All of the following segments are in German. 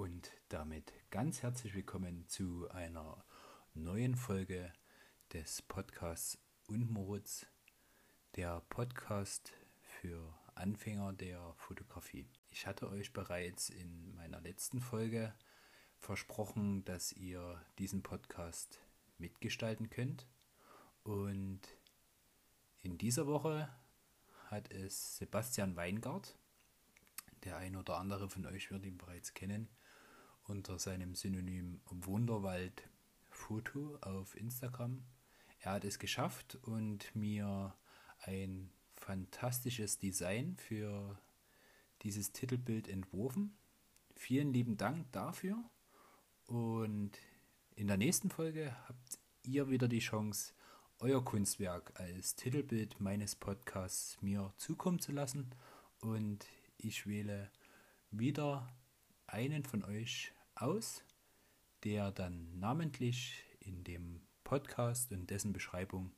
und damit ganz herzlich willkommen zu einer neuen Folge des Podcasts und Moritz, der Podcast für Anfänger der Fotografie. Ich hatte euch bereits in meiner letzten Folge versprochen, dass ihr diesen Podcast mitgestalten könnt und in dieser Woche hat es Sebastian Weingart, ein oder andere von euch wird ihn bereits kennen, unter seinem Synonym Wunderwald Foto auf Instagram. Er hat es geschafft und mir ein fantastisches Design für dieses Titelbild entworfen. Vielen lieben Dank dafür. Und in der nächsten Folge habt ihr wieder die Chance, euer Kunstwerk als Titelbild meines Podcasts mir zukommen zu lassen. Und ich wähle wieder einen von euch aus, der dann namentlich in dem Podcast und dessen Beschreibung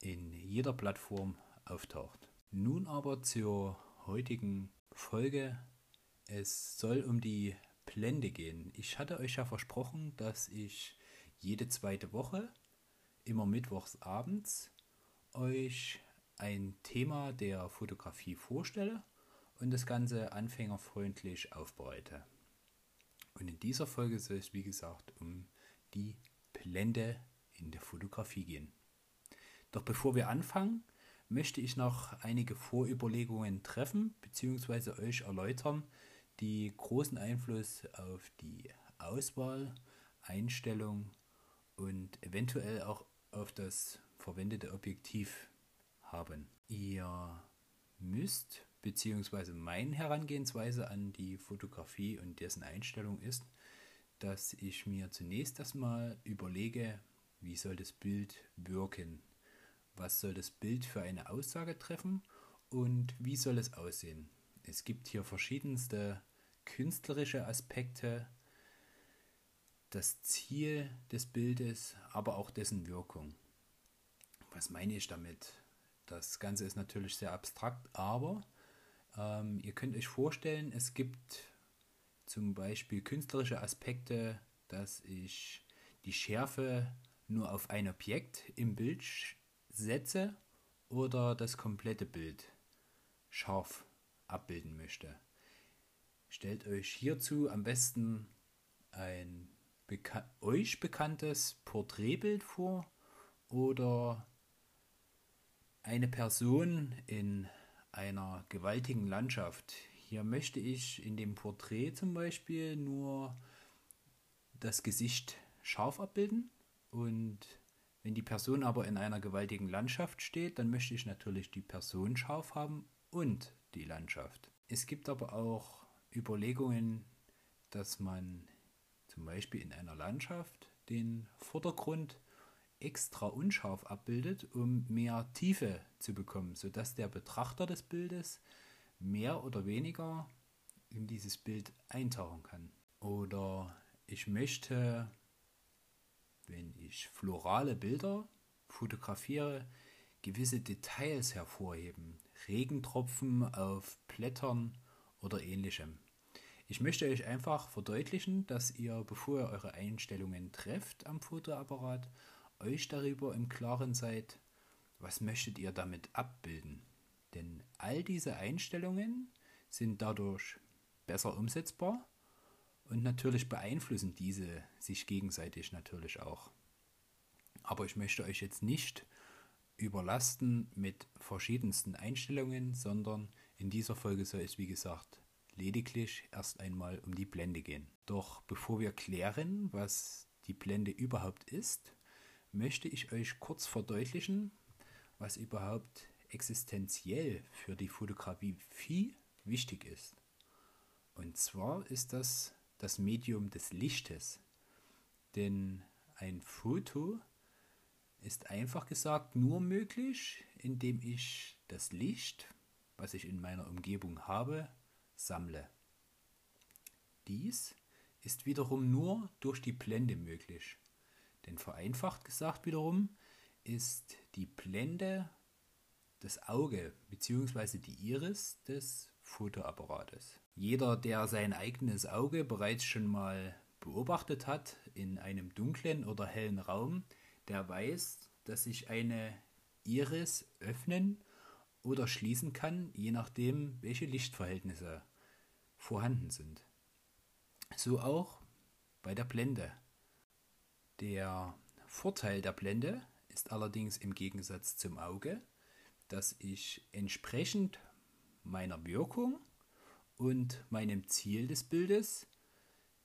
in jeder Plattform auftaucht. Nun aber zur heutigen Folge. Es soll um die Blende gehen. Ich hatte euch ja versprochen, dass ich jede zweite Woche, immer mittwochs abends, euch ein Thema der Fotografie vorstelle und das Ganze anfängerfreundlich aufbereite. Und in dieser Folge soll es, wie gesagt, um die Blende in der Fotografie gehen. Doch bevor wir anfangen, möchte ich noch einige Vorüberlegungen treffen bzw. euch erläutern, die großen Einfluss auf die Auswahl, Einstellung und eventuell auch auf das verwendete Objektiv haben. Ihr müsst beziehungsweise meine Herangehensweise an die Fotografie und dessen Einstellung ist, dass ich mir zunächst erstmal überlege, wie soll das Bild wirken, was soll das Bild für eine Aussage treffen und wie soll es aussehen. Es gibt hier verschiedenste künstlerische Aspekte, das Ziel des Bildes, aber auch dessen Wirkung. Was meine ich damit? Das Ganze ist natürlich sehr abstrakt, aber ähm, ihr könnt euch vorstellen, es gibt zum Beispiel künstlerische Aspekte, dass ich die Schärfe nur auf ein Objekt im Bild setze oder das komplette Bild scharf abbilden möchte. Stellt euch hierzu am besten ein beka euch bekanntes Porträtbild vor oder eine Person in einer gewaltigen Landschaft. Hier möchte ich in dem Porträt zum Beispiel nur das Gesicht scharf abbilden und wenn die Person aber in einer gewaltigen Landschaft steht, dann möchte ich natürlich die Person scharf haben und die Landschaft. Es gibt aber auch Überlegungen, dass man zum Beispiel in einer Landschaft den Vordergrund extra unscharf abbildet, um mehr Tiefe zu bekommen, sodass der Betrachter des Bildes mehr oder weniger in dieses Bild eintauchen kann. Oder ich möchte, wenn ich florale Bilder fotografiere, gewisse Details hervorheben, Regentropfen auf Blättern oder ähnlichem. Ich möchte euch einfach verdeutlichen, dass ihr, bevor ihr eure Einstellungen trefft am Fotoapparat, euch darüber im Klaren seid, was möchtet ihr damit abbilden. Denn all diese Einstellungen sind dadurch besser umsetzbar und natürlich beeinflussen diese sich gegenseitig natürlich auch. Aber ich möchte euch jetzt nicht überlasten mit verschiedensten Einstellungen, sondern in dieser Folge soll es wie gesagt lediglich erst einmal um die Blende gehen. Doch bevor wir klären, was die Blende überhaupt ist, möchte ich euch kurz verdeutlichen, was überhaupt existenziell für die Fotografie wichtig ist. Und zwar ist das das Medium des Lichtes. Denn ein Foto ist einfach gesagt nur möglich, indem ich das Licht, was ich in meiner Umgebung habe, sammle. Dies ist wiederum nur durch die Blende möglich. Denn vereinfacht gesagt wiederum ist die Blende das Auge bzw. die Iris des Fotoapparates. Jeder, der sein eigenes Auge bereits schon mal beobachtet hat in einem dunklen oder hellen Raum, der weiß, dass sich eine Iris öffnen oder schließen kann, je nachdem, welche Lichtverhältnisse vorhanden sind. So auch bei der Blende. Der Vorteil der Blende ist allerdings im Gegensatz zum Auge, dass ich entsprechend meiner Wirkung und meinem Ziel des Bildes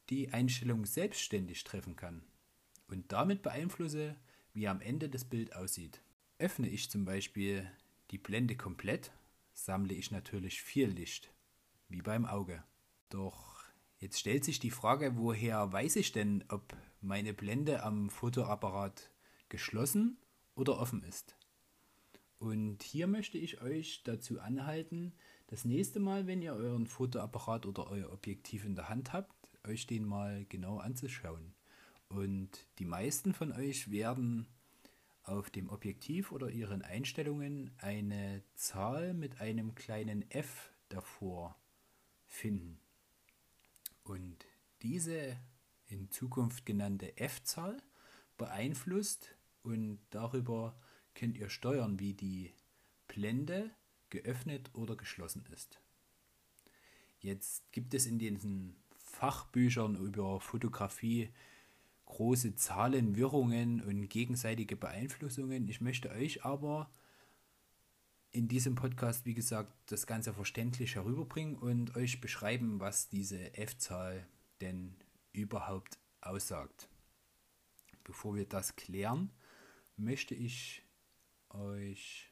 die Einstellung selbstständig treffen kann und damit beeinflusse, wie am Ende das Bild aussieht. Öffne ich zum Beispiel die Blende komplett, sammle ich natürlich viel Licht, wie beim Auge. Doch jetzt stellt sich die Frage, woher weiß ich denn, ob meine Blende am Fotoapparat geschlossen oder offen ist? Und hier möchte ich euch dazu anhalten, das nächste Mal, wenn ihr euren Fotoapparat oder euer Objektiv in der Hand habt, euch den mal genau anzuschauen. Und die meisten von euch werden auf dem Objektiv oder ihren Einstellungen eine Zahl mit einem kleinen f davor finden. Und diese in Zukunft genannte f-Zahl beeinflusst und darüber könnt ihr steuern, wie die Blende geöffnet oder geschlossen ist. Jetzt gibt es in diesen Fachbüchern über Fotografie große Zahlenwirrungen und gegenseitige Beeinflussungen. Ich möchte euch aber in diesem Podcast, wie gesagt, das Ganze verständlich herüberbringen und euch beschreiben, was diese F-Zahl denn überhaupt aussagt. Bevor wir das klären, möchte ich euch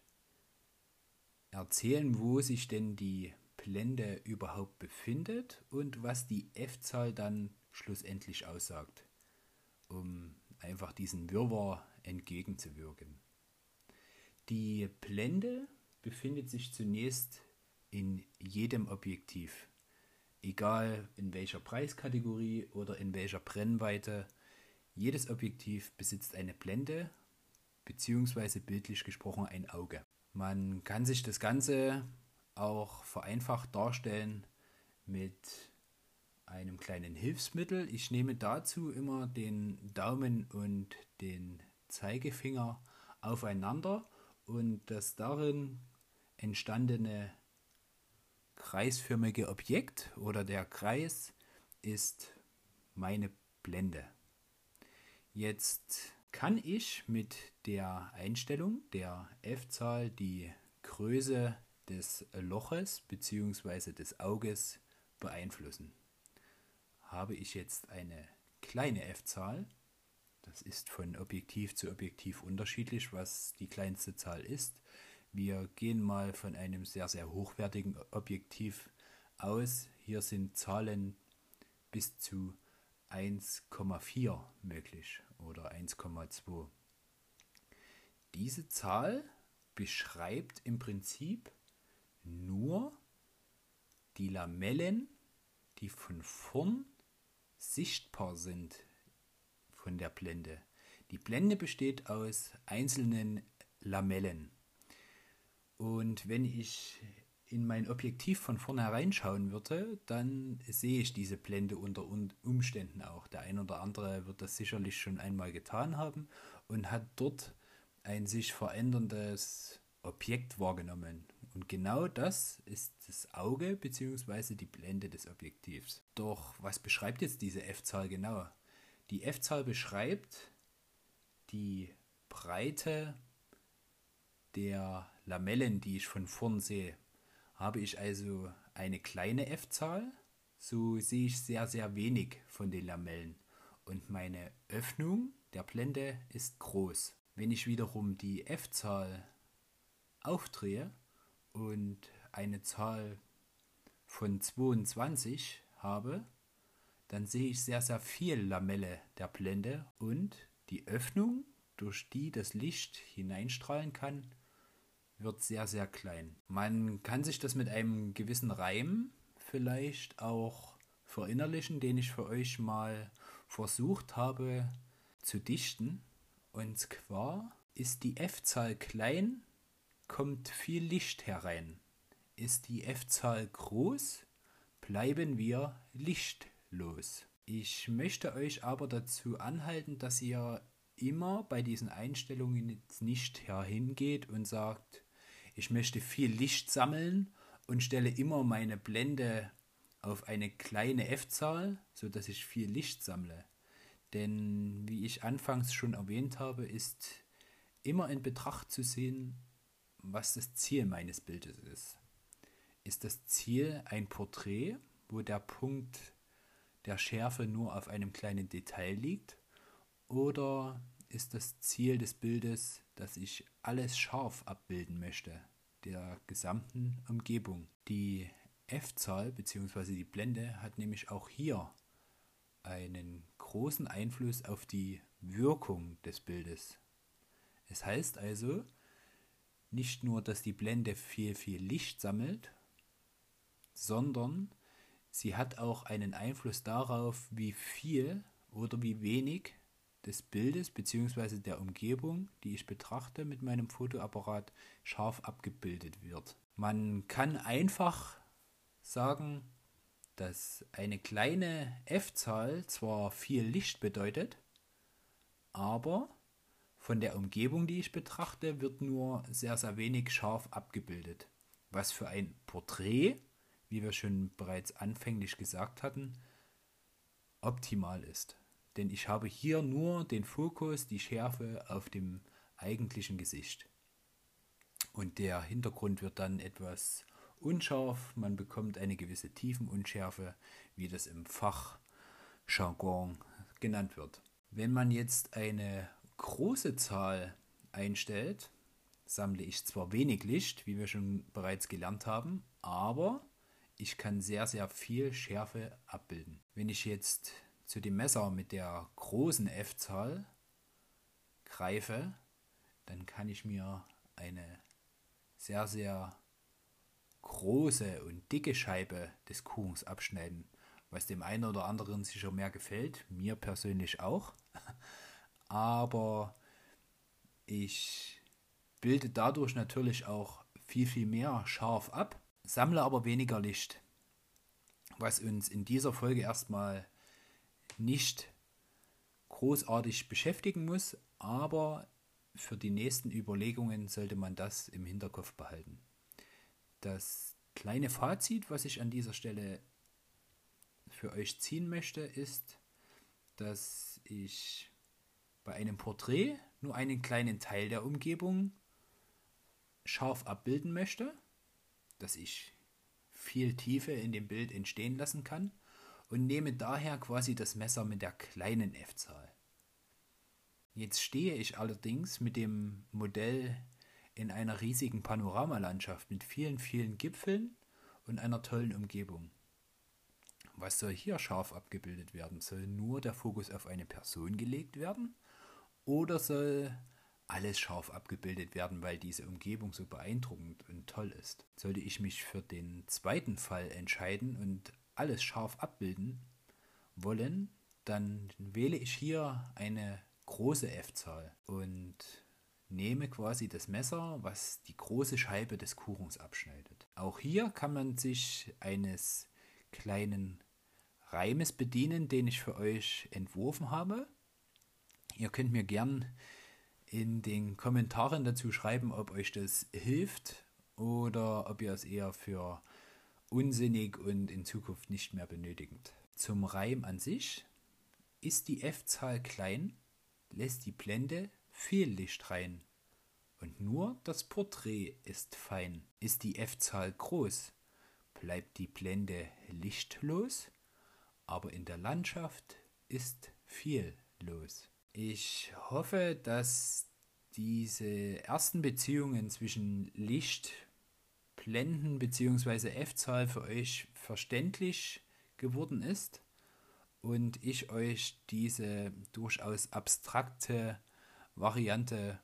erzählen, wo sich denn die Blende überhaupt befindet und was die F-Zahl dann schlussendlich aussagt, um einfach diesen Wirrwarr entgegenzuwirken. Die Blende befindet sich zunächst in jedem Objektiv, egal in welcher Preiskategorie oder in welcher Brennweite. Jedes Objektiv besitzt eine Blende beziehungsweise bildlich gesprochen ein Auge. Man kann sich das Ganze auch vereinfacht darstellen mit einem kleinen Hilfsmittel. Ich nehme dazu immer den Daumen und den Zeigefinger aufeinander und das darin entstandene kreisförmige Objekt oder der Kreis ist meine Blende. Jetzt kann ich mit der Einstellung der F-Zahl die Größe des Loches bzw. des Auges beeinflussen. Habe ich jetzt eine kleine F-Zahl, das ist von Objektiv zu Objektiv unterschiedlich, was die kleinste Zahl ist. Wir gehen mal von einem sehr, sehr hochwertigen Objektiv aus. Hier sind Zahlen bis zu 1,4 möglich oder 1,2. Diese Zahl beschreibt im Prinzip nur die Lamellen, die von vorn sichtbar sind von der Blende. Die Blende besteht aus einzelnen Lamellen. Und wenn ich in mein Objektiv von vornherein schauen würde, dann sehe ich diese Blende unter Umständen auch. Der ein oder andere wird das sicherlich schon einmal getan haben und hat dort ein sich veränderndes Objekt wahrgenommen. Und genau das ist das Auge bzw. die Blende des Objektivs. Doch was beschreibt jetzt diese F-Zahl genau? Die F-Zahl beschreibt die Breite der Lamellen, die ich von vorn sehe. Habe ich also eine kleine F-Zahl, so sehe ich sehr, sehr wenig von den Lamellen. Und meine Öffnung der Blende ist groß. Wenn ich wiederum die F-Zahl aufdrehe und eine Zahl von 22 habe, dann sehe ich sehr, sehr viel Lamelle der Blende und die Öffnung, durch die das Licht hineinstrahlen kann, wird sehr, sehr klein. Man kann sich das mit einem gewissen Reim vielleicht auch verinnerlichen, den ich für euch mal versucht habe zu dichten. Und zwar ist die F-Zahl klein, kommt viel Licht herein ist die F-Zahl groß, bleiben wir lichtlos. Ich möchte euch aber dazu anhalten, dass ihr immer bei diesen Einstellungen jetzt nicht herhingeht und sagt, ich möchte viel Licht sammeln und stelle immer meine Blende auf eine kleine F-Zahl, sodass ich viel Licht sammle. Denn wie ich anfangs schon erwähnt habe, ist immer in Betracht zu sehen, was das Ziel meines Bildes ist. Ist das Ziel ein Porträt, wo der Punkt der Schärfe nur auf einem kleinen Detail liegt? Oder ist das Ziel des Bildes, dass ich alles scharf abbilden möchte, der gesamten Umgebung? Die F-Zahl bzw. die Blende hat nämlich auch hier einen großen Einfluss auf die Wirkung des Bildes. Es heißt also nicht nur, dass die Blende viel, viel Licht sammelt, sondern sie hat auch einen Einfluss darauf, wie viel oder wie wenig des Bildes bzw. der Umgebung, die ich betrachte mit meinem Fotoapparat, scharf abgebildet wird. Man kann einfach sagen, dass eine kleine f-Zahl zwar viel Licht bedeutet, aber von der Umgebung, die ich betrachte, wird nur sehr, sehr wenig scharf abgebildet. Was für ein Porträt, wie wir schon bereits anfänglich gesagt hatten, optimal ist. Denn ich habe hier nur den Fokus, die Schärfe auf dem eigentlichen Gesicht. Und der Hintergrund wird dann etwas unscharf, man bekommt eine gewisse Tiefenunschärfe, wie das im Fachjargon genannt wird. Wenn man jetzt eine große Zahl einstellt, sammle ich zwar wenig Licht, wie wir schon bereits gelernt haben, aber ich kann sehr, sehr viel Schärfe abbilden. Wenn ich jetzt zu dem Messer mit der großen F-Zahl greife, dann kann ich mir eine sehr, sehr große und dicke Scheibe des Kuchens abschneiden, was dem einen oder anderen sicher mehr gefällt, mir persönlich auch. Aber ich bilde dadurch natürlich auch viel, viel mehr scharf ab, sammle aber weniger Licht, was uns in dieser Folge erstmal nicht großartig beschäftigen muss, aber für die nächsten Überlegungen sollte man das im Hinterkopf behalten. Das kleine Fazit, was ich an dieser Stelle für euch ziehen möchte, ist, dass ich bei einem Porträt nur einen kleinen Teil der Umgebung scharf abbilden möchte, dass ich viel Tiefe in dem Bild entstehen lassen kann und nehme daher quasi das Messer mit der kleinen F-Zahl. Jetzt stehe ich allerdings mit dem Modell in einer riesigen Panoramalandschaft mit vielen, vielen Gipfeln und einer tollen Umgebung. Was soll hier scharf abgebildet werden? Soll nur der Fokus auf eine Person gelegt werden? Oder soll alles scharf abgebildet werden, weil diese Umgebung so beeindruckend und toll ist? Sollte ich mich für den zweiten Fall entscheiden und alles scharf abbilden wollen, dann wähle ich hier eine große F-Zahl und nehme quasi das Messer, was die große Scheibe des Kuchens abschneidet. Auch hier kann man sich eines kleinen Reimes bedienen, den ich für euch entworfen habe. Ihr könnt mir gern in den Kommentaren dazu schreiben, ob euch das hilft oder ob ihr es eher für unsinnig und in Zukunft nicht mehr benötigt. Zum Reim an sich ist die F-Zahl klein, lässt die Blende viel Licht rein. Und nur das Porträt ist fein. Ist die F-Zahl groß, bleibt die Blende lichtlos, aber in der Landschaft ist viel los. Ich hoffe, dass diese ersten Beziehungen zwischen Licht, Blenden bzw. F-Zahl für euch verständlich geworden ist und ich euch diese durchaus abstrakte Variante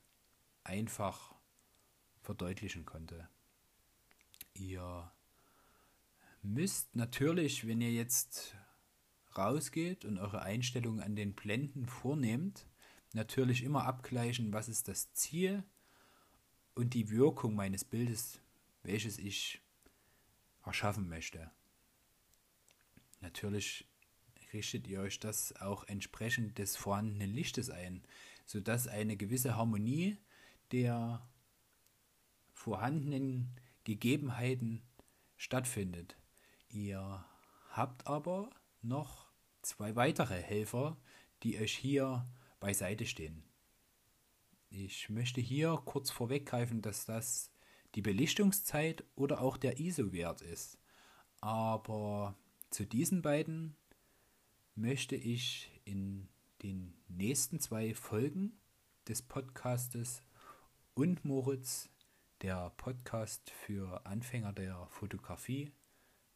einfach verdeutlichen konnte. Ihr müsst natürlich, wenn ihr jetzt rausgeht und eure Einstellungen an den Blenden vornehmt, natürlich immer abgleichen, was ist das Ziel und die Wirkung meines Bildes, welches ich erschaffen möchte. Natürlich richtet ihr euch das auch entsprechend des vorhandenen Lichtes ein, sodass eine gewisse Harmonie der vorhandenen Gegebenheiten stattfindet. Ihr habt aber noch zwei weitere Helfer, die euch hier beiseite stehen. Ich möchte hier kurz vorweggreifen, dass das die Belichtungszeit oder auch der ISO-Wert ist. Aber zu diesen beiden möchte ich in den nächsten zwei Folgen des Podcastes und Moritz, der Podcast für Anfänger der Fotografie,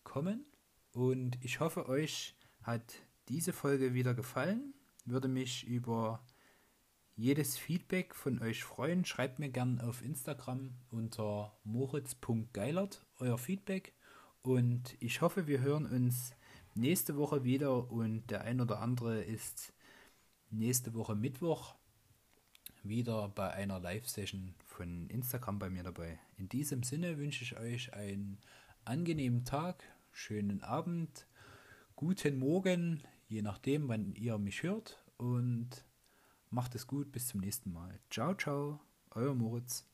kommen. Und ich hoffe, euch hat diese Folge wieder gefallen. Würde mich über jedes Feedback von euch freuen. Schreibt mir gern auf Instagram unter moritz.geilert euer Feedback. Und ich hoffe, wir hören uns nächste Woche wieder und der ein oder andere ist nächste Woche Mittwoch wieder bei einer Live-Session von Instagram bei mir dabei. In diesem Sinne wünsche ich euch einen angenehmen Tag, schönen Abend, guten Morgen, je nachdem, wann ihr mich hört und macht es gut, bis zum nächsten Mal. Ciao, ciao, euer Moritz.